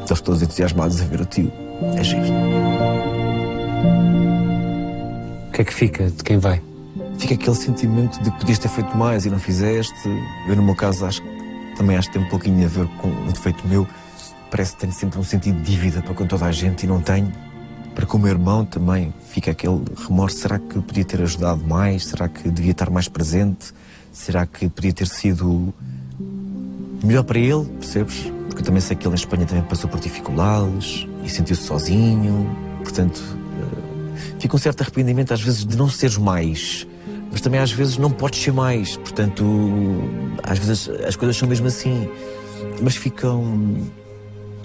Eles todos entusiasmados a ver o tio. É giro. O que é que fica de quem vai? Fica aquele sentimento de que podias ter feito mais e não fizeste. Eu, no meu caso, acho também acho que tem um pouquinho a ver com o defeito meu. Parece que tenho sempre um sentido de dívida para com toda a gente e não tenho. Para com o meu irmão também fica aquele remorso. Será que podia ter ajudado mais? Será que devia estar mais presente? Será que podia ter sido melhor para ele, percebes? Porque eu também sei que ele em Espanha também passou por dificuldades e sentiu-se sozinho. Portanto, uh, fica um certo arrependimento às vezes de não seres mais. Mas também às vezes não podes ser mais. Portanto, às vezes as coisas são mesmo assim. Mas ficam.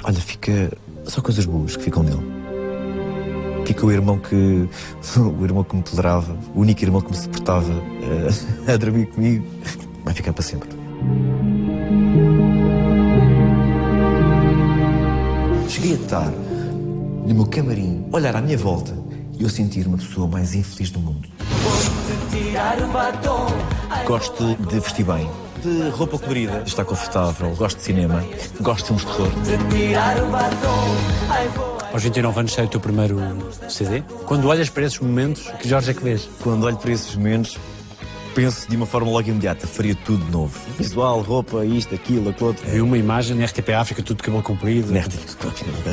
Olha, fica. Só coisas boas que ficam nele. Fica o irmão que. O irmão que me tolerava, o único irmão que me suportava uh, a dormir comigo. Vai ficar para sempre. Cheguei a estar no meu camarim, olhar à minha volta e eu sentir uma pessoa mais infeliz do mundo. Gosto de vestir bem, de roupa colorida, de estar confortável, gosto de cinema, gosto de filmes de terror. Aos 29 anos sai o teu primeiro CD. Quando olhas para esses momentos, que Jorge é que vês? Quando olho para esses momentos, penso de uma forma logo imediata, faria tudo de novo. Visual, roupa, isto, aquilo, aquilo outro. E uma imagem na RTP África, tudo de cabelo comprido. Na RTP,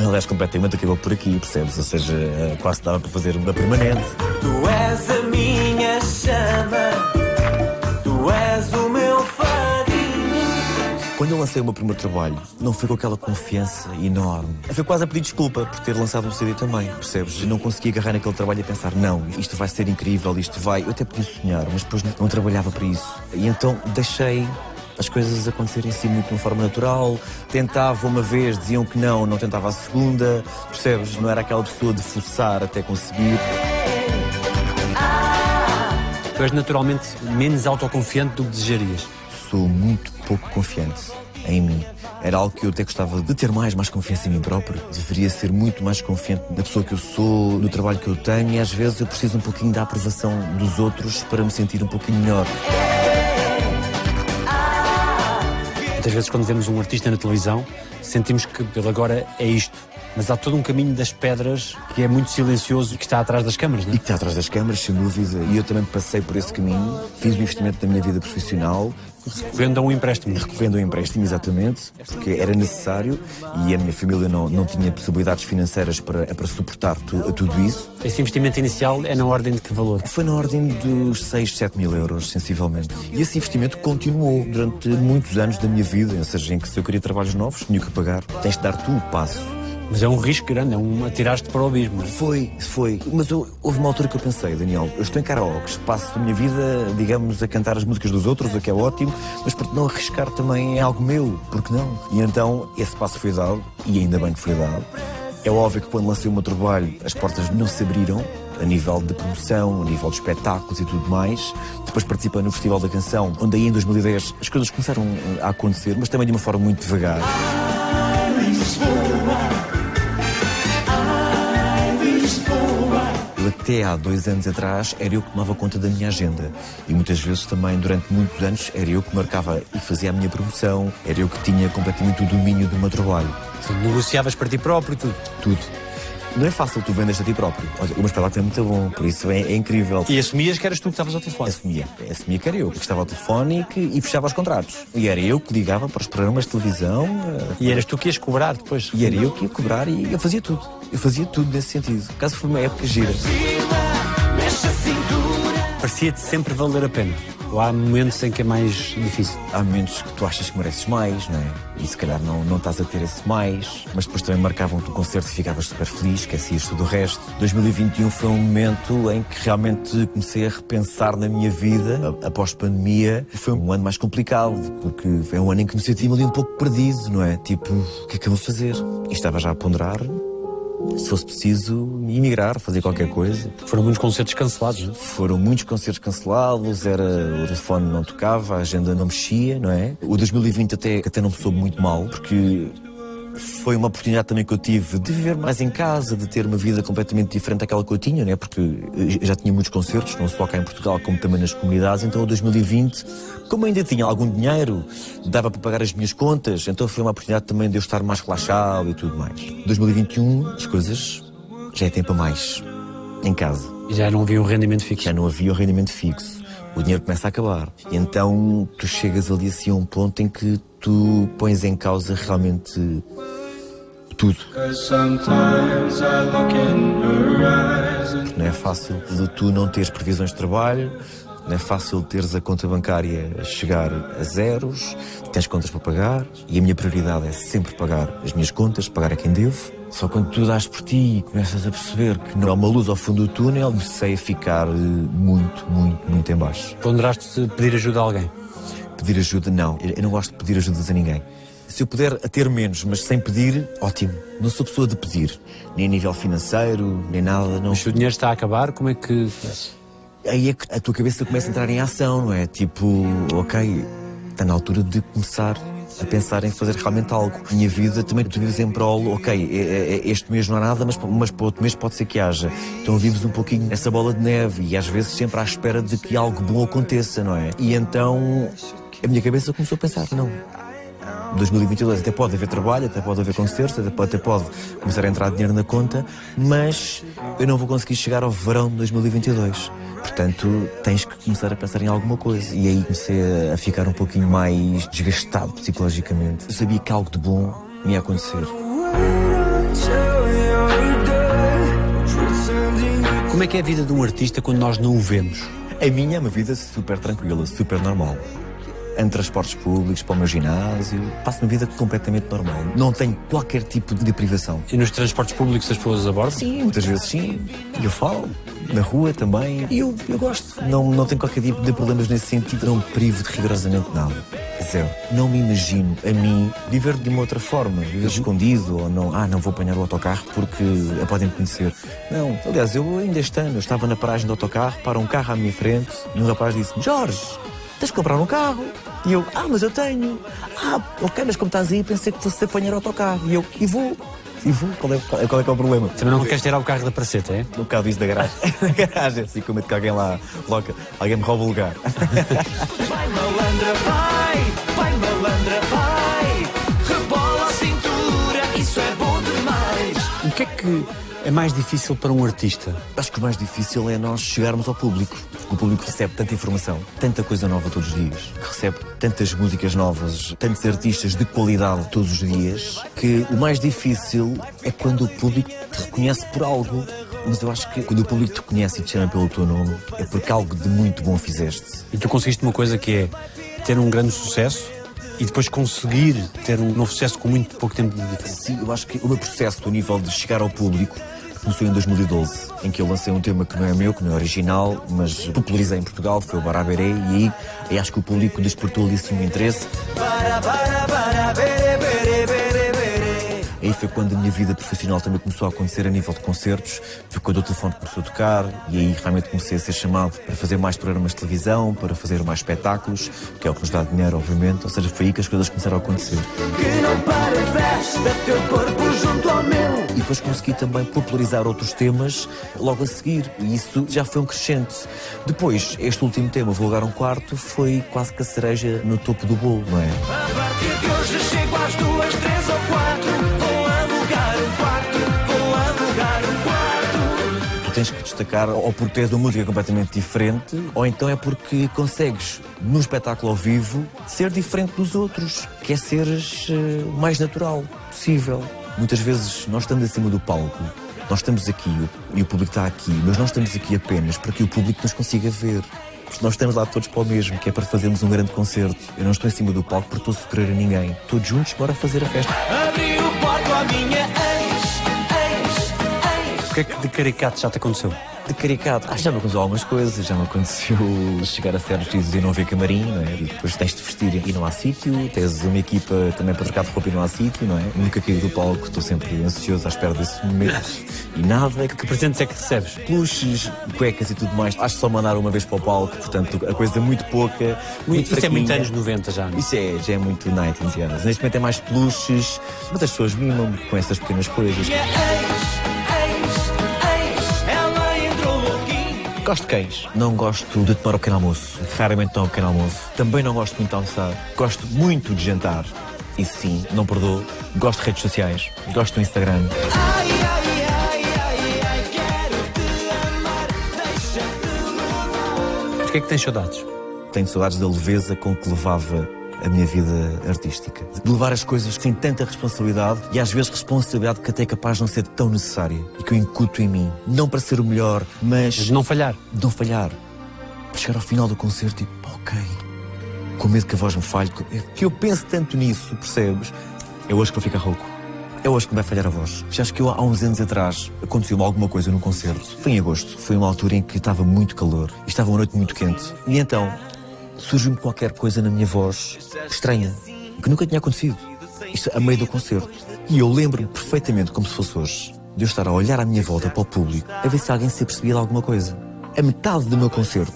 aliás, completamente acabou por aqui, percebes? Ou seja, eh, quase dava para fazer uma permanente. Tu és a minha quando eu lancei o meu primeiro trabalho, não foi com aquela confiança enorme. Foi quase a pedir desculpa por ter lançado um CD também, percebes? Eu não consegui agarrar naquele trabalho e pensar, não, isto vai ser incrível, isto vai. Eu até podia sonhar, mas depois não trabalhava para isso. E então deixei as coisas acontecerem assim muito de uma forma natural. Tentava uma vez, diziam que não, não tentava a segunda, percebes? Não era aquela pessoa de forçar até conseguir. Tu és naturalmente menos autoconfiante do que desejarias sou muito pouco confiante em mim. Era algo que eu até gostava de ter mais, mais confiança em mim próprio. Deveria ser muito mais confiante na pessoa que eu sou, no trabalho que eu tenho e às vezes eu preciso um pouquinho da aprovação dos outros para me sentir um pouquinho melhor. Muitas vezes quando vemos um artista na televisão sentimos que pelo agora é isto. Mas há todo um caminho das pedras que é muito silencioso e que está atrás das câmaras, não E é? que está atrás das câmaras, sem dúvida. E eu também passei por esse caminho, fiz o investimento da minha vida profissional, Vendo a um empréstimo. recorrendo ao empréstimo, exatamente, porque era necessário e a minha família não, não tinha possibilidades financeiras para, para suportar tu- tudo isso. Esse investimento inicial é na ordem de que valor? Foi na ordem dos 6, 7 mil euros, sensivelmente. E esse investimento continuou durante muitos anos da minha vida, ou seja, em que se eu queria trabalhos novos, tinha que pagar. Tens de dar tu o passo. Mas é um risco grande, é um atirar-te para o abismo. é? Foi, foi. Mas eu- houve uma altura que eu pensei, Daniel, eu estou em karaoke, passo a minha vida, digamos, a cantar as músicas dos outros, o que é ótimo, mas por que não arriscar também em algo meu? Por que não? E então esse passo foi dado, e ainda bem que foi dado. É óbvio que quando lancei o meu trabalho, as portas não se abriram, a nível de promoção, a nível de espetáculos e tudo mais. Depois participei no Festival da Canção, onde aí em 2010 as coisas começaram a acontecer, mas também de uma forma muito devagar. Eu até há dois anos atrás era eu que tomava conta da minha agenda. E muitas vezes também, durante muitos anos, era eu que marcava e fazia a minha promoção, era eu que tinha completamente o domínio do meu trabalho. Portanto, Negociavas para ti próprio tudo. Tudo. Não é fácil tu vendas a ti próprio. Olha, o meu espetáculo é muito bom, por isso é, é incrível. E assumias que eras tu que estavas ao telefone. Assumia. Assumia que era eu que estava ao telefone e, que, e fechava os contratos. E era eu que ligava para os programas de televisão. eh, E eras tu que ias cobrar depois. E era eu que ia cobrar e eu fazia tudo. Eu fazia tudo nesse sentido. Caso foi uma época gira. Parecia-te sempre valer a pena. Ou há momentos em que é mais difícil. Há momentos que tu achas que mereces mais, não é? E se calhar não, não estás a ter esse mais, mas depois também marcavam-te um concerto e ficavas super feliz, esquecias tudo o resto. 2021 foi um momento em que realmente comecei a repensar na minha vida, após pandemia. Foi um ano mais complicado, porque é um ano em que me senti ali um pouco perdido, não é? Tipo, o que é que eu vou fazer? E estava já a ponderar, se fosse preciso, emigrar, fazer qualquer coisa. Foram muitos concertos cancelados, não é? Foram muitos concertos cancelados, era, o telefone não tocava, a agenda não mexia, não é? O 2020 até, até não me soube muito mal, porque foi uma oportunidade também que eu tive de viver mais em casa, de ter uma vida completamente diferente daquela que eu tinha, né? porque eu já tinha muitos concertos, não só cá em Portugal, como também nas comunidades. Então, o 2020, como ainda tinha algum dinheiro, dava para pagar as minhas contas, então foi uma oportunidade também de eu estar mais relaxado e tudo mais. 2021, as coisas já é tempo a mais em casa já não havia um rendimento fixo. já não havia o rendimento fixo. O dinheiro começa a acabar. E então tu chegas ali assim a um ponto em que tu pões em causa realmente tudo. And Não é fácil de tu não teres previsões de trabalho, não é fácil teres a conta bancária a chegar a zeros, tens contas para pagar e a minha prioridade é sempre pagar as minhas contas, pagar a quem devo. Só quando tu dás por ti e começas a perceber que não há uma luz ao fundo do túnel, comecei a ficar eh, muito, muito, muito em baixo. Ponderaste pedir ajuda a alguém. Pedir ajuda, não. Eu não gosto de pedir ajudas a ninguém. Se eu puder a ter menos, mas sem pedir, ótimo. Não sou pessoa de pedir. Nem a nível financeiro, nem nada. Não. Se o dinheiro está a acabar, como é que. Aí é que a tua cabeça começa a entrar em ação, não é? Tipo, ok, está na altura de começar a pensar em fazer realmente algo. Minha vida também tu vives em prol, ok, é- é- é- este mês não há nada, mas, mas para outro mês pode ser que haja. Então vives um pouquinho nessa bola de neve e às vezes sempre à espera de que algo bom aconteça, não é? E então a minha cabeça começou a pensar, não. 2022 até pode haver trabalho, até pode haver concertos, até pode, até pode começar a entrar dinheiro na conta, mas eu não vou conseguir chegar ao verão de 2022. Portanto, tens que começar a pensar em alguma coisa. E aí comecei a- a ficar um pouquinho mais desgastado psicologicamente. Eu sabia que algo de bom me ia acontecer. Como é que é a vida de um artista quando nós não o vemos? A minha é uma vida super tranquila, super normal. Em transportes públicos, para o meu ginásio, passo uma vida completamente normal. Não tenho qualquer tipo de privação. E nos transportes públicos as pessoas abordam? Sim, muitas vezes sim. Eu falo. Na rua também. E eu, eu gosto. Não, não tenho qualquer tipo de problemas nesse sentido. Não me privo de rigorosamente nada. Zero. Não me imagino a mim viver de uma outra forma. Viver escondido ou não. Ah, não vou apanhar o autocarro porque podem me conhecer. Não. Aliás, eu ainda este ano eu estava na paragem do autocarro, para um carro à minha frente e um rapaz disse-me: Jorge, tens de comprar um carro. E eu, ah, mas eu tenho. Ah, ok, mas como estás aí, pensei que fosse apanhar o autocarro. E eu, e vou. E vou. Qual é, qual é, qual é que é o problema? Também não queres tirar o carro da praceta, é? Um bocado isso da garagem. da garagem, assim, com medo que alguém lá coloca. Alguém me rouba o lugar. Vai malandra, vai, vai malandra, vai, rebola a cintura. que é que é mais difícil para um artista? Acho que o mais difícil é nós chegarmos ao público. O público recebe tanta informação, tanta coisa nova todos os dias, recebe tantas músicas novas, tantos artistas de qualidade todos os dias, que o mais difícil é quando o público te reconhece por algo. Mas eu acho que quando o público te conhece e te chama pelo teu nome, é porque algo de muito bom fizeste. E tu conseguiste uma coisa que é ter um grande sucesso e depois conseguir ter um novo sucesso com muito pouco tempo de diferença. Sim, eu acho que o meu processo a nível de chegar ao público começou em 2012, em que eu lancei um tema que não é meu, que não é original, mas popularizei em Portugal, foi o Baraberé, e aí, acho que o público despertou ali assim um interesse. Aí foi quando a minha vida profissional também começou a acontecer a nível de concertos, foi quando o telefone começou a tocar, e aí realmente comecei a ser chamado para fazer mais programas de televisão, para fazer mais espetáculos, que é o que nos dá dinheiro, obviamente, ou seja, foi aí que as coisas começaram a acontecer. Que não para, festa teu corpo depois consegui também popularizar outros temas logo a seguir. E isso já foi um crescente. Depois, este último tema, Vou Lugar um Quarto, foi quase que a cereja no topo do bolo, não é? A partir de hoje chego às duas, três ou quatro. Vou alugar um quarto, vou alugar um quarto. Tu tens que destacar ou porque tens uma música completamente diferente, ou então é porque consegues, no espetáculo ao vivo, ser diferente dos outros, que é seres o mais natural possível. Muitas vezes nós estamos acima do palco, nós estamos aqui e o público está aqui, mas nós estamos aqui apenas para que o público nos consiga ver. Porque nós estamos lá todos para o mesmo, que é para fazermos um grande concerto. Eu não estou em cima do palco porque estou socorrer a ninguém. Todos juntos, bora fazer a festa. Abri o porto à minha. O que é que de caricato já te aconteceu? de caricato. Ah, já me aconteceu algumas coisas, já me aconteceu chegar a certos sítios e não ver camarim, não é? E depois tens de vestir e não há sítio, tens uma equipa também para trocar de roupa e não há sítio, não é? Nunca caí do palco, estou sempre ansioso à espera desse momento e nada. Que presentes é que recebes? Peluches, cuecas e tudo mais. Acho que só mandar uma vez para o palco, portanto, a coisa é muito pouca. Muito Isso é muito fraquinha. anos 90 já, não é? Isso é, já é muito 90 anos. Neste momento é mais peluches, mas as pessoas mimam com essas pequenas coisas. Minha Gosto de cães. Não gosto de tomar o pequeno almoço. Raramente tomo o pequeno almoço. Também não gosto muito de almoçar. Gosto muito de jantar. Isso sim, não perdoo. Gosto de redes sociais. Gosto do Instagram. Ai, ai, ai, ai, ai, quero te amar. Deixa-te levar. Que é que tens saudades? Tenho saudades da leveza com que levava a minha vida artística. De levar as coisas sem tanta responsabilidade e às vezes responsabilidade que até é capaz de não ser tão necessária e que eu incuto em mim. Não para ser o melhor, mas De não falhar. de não falhar. Para chegar ao final do concerto e, ok, com medo que a voz me falhe, que eu penso tanto nisso, percebes? É hoje que vou ficar rouco. É hoje que me vai falhar a voz. Já acho que eu, há uns anos atrás, aconteceu-me alguma coisa num concerto. Foi em agosto. Foi uma altura em que estava muito calor e estava uma noite muito quente. E então, surgiu-me qualquer coisa na minha voz estranha, que nunca tinha acontecido. Isto a meio do concerto. E eu lembro-me perfeitamente, como se fosse hoje, de eu estar a olhar à minha volta para o público, a ver se alguém se apercebia de alguma coisa. A metade do meu concerto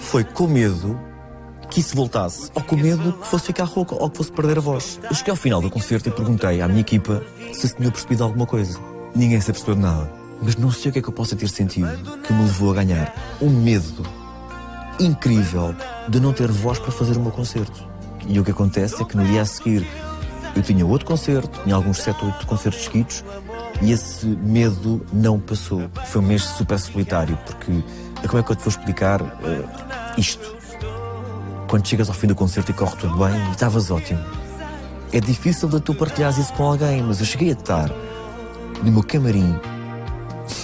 foi com medo que isso voltasse, ou com medo que fosse ficar rouco, ou que fosse perder a voz. Eu cheguei ao final do concerto e perguntei à minha equipa se se tinha percebido alguma coisa. Ninguém se apercebeu de nada. Mas não sei o que é que eu possa ter sentido que me levou a ganhar um medo incrível de não ter voz para fazer o meu concerto. E o que acontece é que no dia a seguir eu tinha outro concerto, tinha alguns sete ou oito concertos seguidos e esse medo não passou. Foi um mês super solitário porque como é que eu te vou explicar eh, isto? Quando chegas ao fim do concerto e corre tudo bem e estavas ótimo. É difícil de tu partilhares isso com alguém, mas eu cheguei a estar no meu camarim.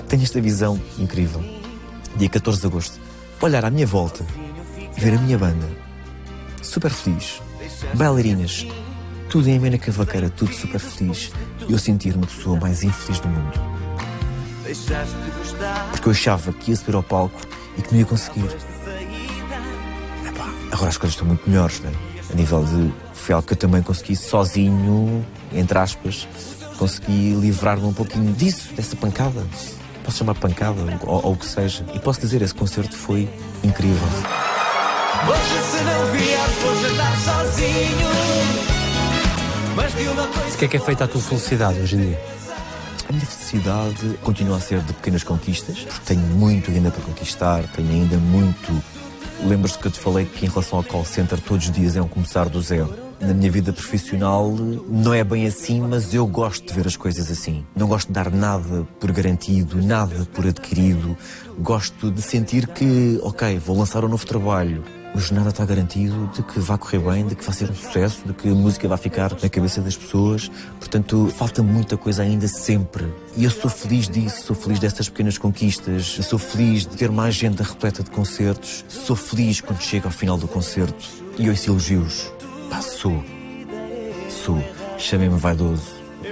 Tenho esta visão incrível. Dia 14 de agosto. Olhar à minha volta, ver a minha banda, super feliz, bailarinas, tudo em amena cavaqueira, tudo super feliz. Eu sentir-me a pessoa mais infeliz do mundo. Porque eu achava que ia subir ao palco e que não ia conseguir. Epá, agora as coisas estão muito melhores, né? A nível de. Foi algo que eu também consegui sozinho, entre aspas, consegui livrar-me um pouquinho disso, dessa pancada. Posso chamar pancada, ou, ou o que seja. E posso dizer, esse concerto foi incrível. Hoje se não vieres vou jantar sozinho Mas de uma coisa O que é que é feita a tua felicidade hoje em dia? A minha felicidade continua a ser de pequenas conquistas, porque tenho muito ainda para conquistar, tenho ainda muito Lembras-te que eu te falei que em relação ao call center todos os dias é um começar do zero. Na minha vida profissional não é bem assim, mas eu gosto de ver as coisas assim. Não gosto de dar nada por garantido, nada por adquirido. Gosto de sentir que, ok, vou lançar um novo trabalho, mas nada está garantido de que vai correr bem, de que vai ser um sucesso, de que a música vai ficar na cabeça das pessoas. Portanto, falta muita coisa ainda sempre. E eu sou feliz disso, sou feliz dessas pequenas conquistas, sou feliz de ter uma agenda repleta de concertos, sou feliz quando chego ao final do concerto e ouço elogios. Sou. Sou. Chamem-me vaidoso,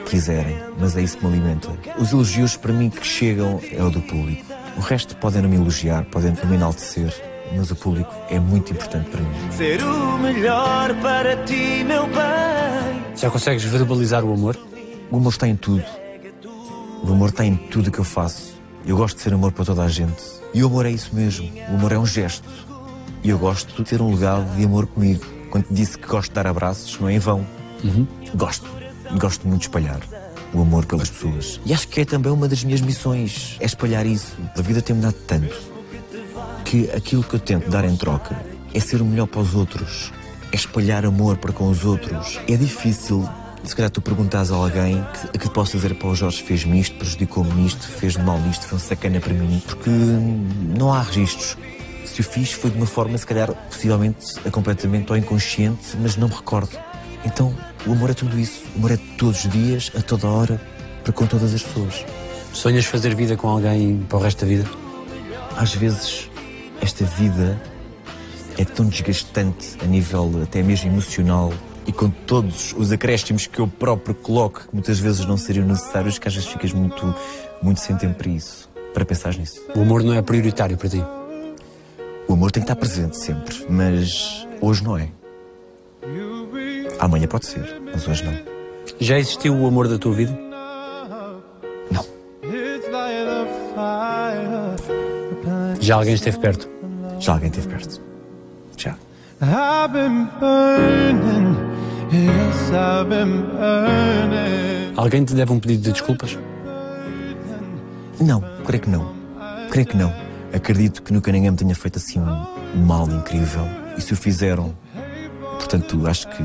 quiserem, mas é isso que me alimenta. Os elogios para mim que chegam é o do público. O resto podem não me elogiar, podem não me enaltecer, mas o público é muito importante para mim. Ser o melhor para ti, meu bem. Já consegues verbalizar o amor? O amor está em tudo. O amor está em tudo que eu faço. Eu gosto de ser amor para toda a gente. E o amor é isso mesmo. O amor é um gesto. E eu gosto de ter um legado de amor comigo. Quando te disse que gosto de dar abraços, não é em vão. Gosto. Gosto muito de espalhar o amor pelas pessoas. E acho que é também uma das minhas missões. É espalhar isso. A vida tem-me dado tanto que aquilo que eu tento dar em troca é ser o melhor para os outros, é espalhar amor para com os outros. É difícil, se calhar tu perguntas a alguém que, que possa dizer para o Jorge fez-me isto, prejudicou-me nisto, fez-me mal nisto, foi um sacana para mim, porque não há registros. Se o fiz foi de uma forma, se calhar, possivelmente, completamente ou inconsciente, mas não me recordo. Então, o amor é tudo isso. O amor é todos os dias, a toda hora, para com todas as pessoas. Sonhas fazer vida com alguém para o resto da vida? às vezes esta vida é tão desgastante a nível até mesmo emocional e com todos os acréscimos que eu próprio coloco, que muitas vezes não seriam necessários, que às vezes ficas muito, muito sem tempo para isso, para pensar nisso. O amor não é prioritário para ti. O amor tem que estar presente sempre, mas hoje não é. Amanhã pode ser, mas hoje não. Já existiu o amor da tua vida? Já alguém esteve perto? Já alguém esteve perto. Já. Alguém te deve um pedido de desculpas? Não, creio que não. Creio que não. Acredito que nunca ninguém me tenha feito assim um mal incrível. E se o fizeram, portanto, acho que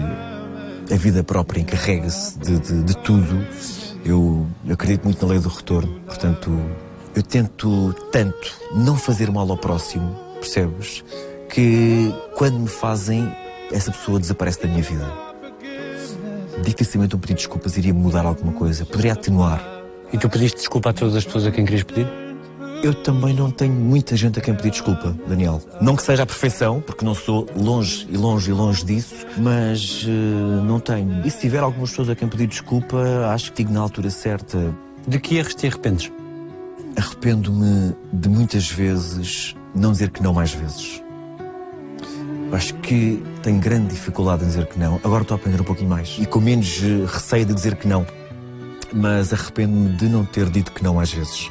a vida própria encarrega-se de, de, de tudo. Eu, eu acredito muito na lei do retorno. Portanto, eu tento tanto não fazer mal ao próximo, percebes? Que quando me fazem, essa pessoa desaparece da minha vida. Dificilmente um pedido de desculpas iria mudar alguma coisa. Poderia atenuar. E tu pediste desculpa a todas as pessoas a quem querias pedir? Eu também não tenho muita gente a quem pedir desculpa, Daniel. Não que seja a perfeição, porque não sou longe e longe e longe disso, mas eh, não tenho. E se tiver algumas pessoas a quem pedir desculpa, acho que digo na altura certa. De que erros te arrependes? Arrependo-me de muitas vezes não dizer que não mais vezes. Acho que tenho grande dificuldade em dizer que não. Agora estou a aprender um pouquinho mais. E com menos eh, receio de dizer que não. Mas arrependo-me de não ter dito que não às vezes.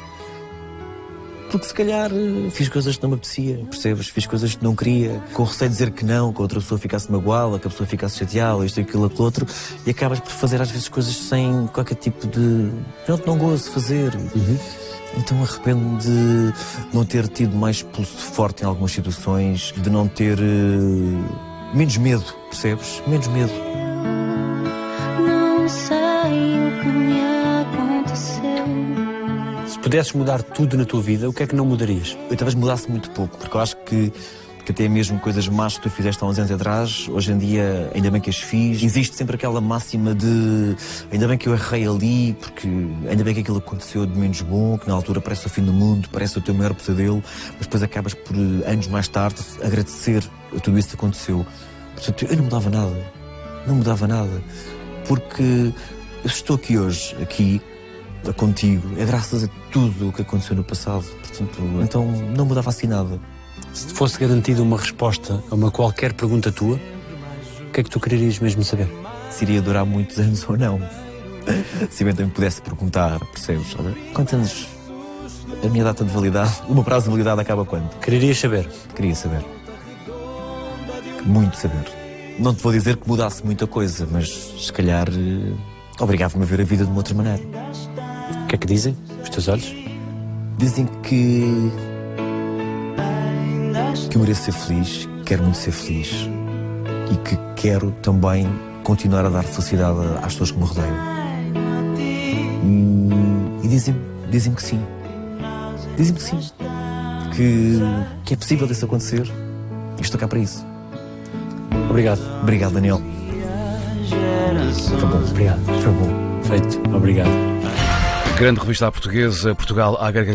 Porque se calhar eh, fiz coisas que não me apetecia, percebes? Fiz coisas que não queria, com receio de dizer que não, que a outra pessoa ficasse magoada, que a pessoa ficasse chateada, isto, aquilo, aquilo outro, e acabas por fazer às vezes coisas sem qualquer tipo de. Não gosto de fazer. Então arrependo-me de não ter tido mais pulso forte em algumas situações, de não ter. eh, menos medo, percebes? Menos medo. Não sei o que me aconteceu. Se pudesses mudar tudo na tua vida, o que é que não mudarias? eu talvez mudasse muito pouco, porque eu acho que, que até mesmo coisas más que tu fizeste há uns anos atrás, hoje em dia, ainda bem que as fiz. Existe sempre aquela máxima de ainda bem que eu errei ali, porque ainda bem que aquilo aconteceu de menos bom, que na altura parece o fim do mundo, parece o teu maior pesadelo, mas depois acabas por, anos mais tarde, agradecer a tudo isso que aconteceu. Portanto, eu não mudava nada. Não mudava nada. Porque eu estou aqui hoje, aqui, contigo, é graças a tudo o que aconteceu no passado. Portanto, então não mudava assim nada. Se te fosse garantida uma resposta a uma qualquer pergunta tua, o que é que tu quererias mesmo saber? Se iria durar muitos anos ou não. Se eventualmente me pudesse perguntar, percebes? Olha, quantos anos a minha data de validade, o meu prazo de validade acaba quando? Quererias saber? Queria saber. Muito saber. Não te vou dizer que mudasse muita coisa, mas se calhar eh, obrigava-me a ver a vida de uma outra maneira. O que é que dizem os teus olhos? Dizem que. Que eu mereço ser feliz, quero muito ser feliz e que quero também continuar a dar felicidade às pessoas que me rodeiam. E, e dizem-me dizem que sim. Dizem-me que sim. Que, que é possível isso acontecer. E estou cá para isso. Obrigado. Obrigado, Daniel. Foi bom. Obrigado. Foi bom. Feito. Obrigado. Grande revista à portuguesa, Portugal à gargalhada.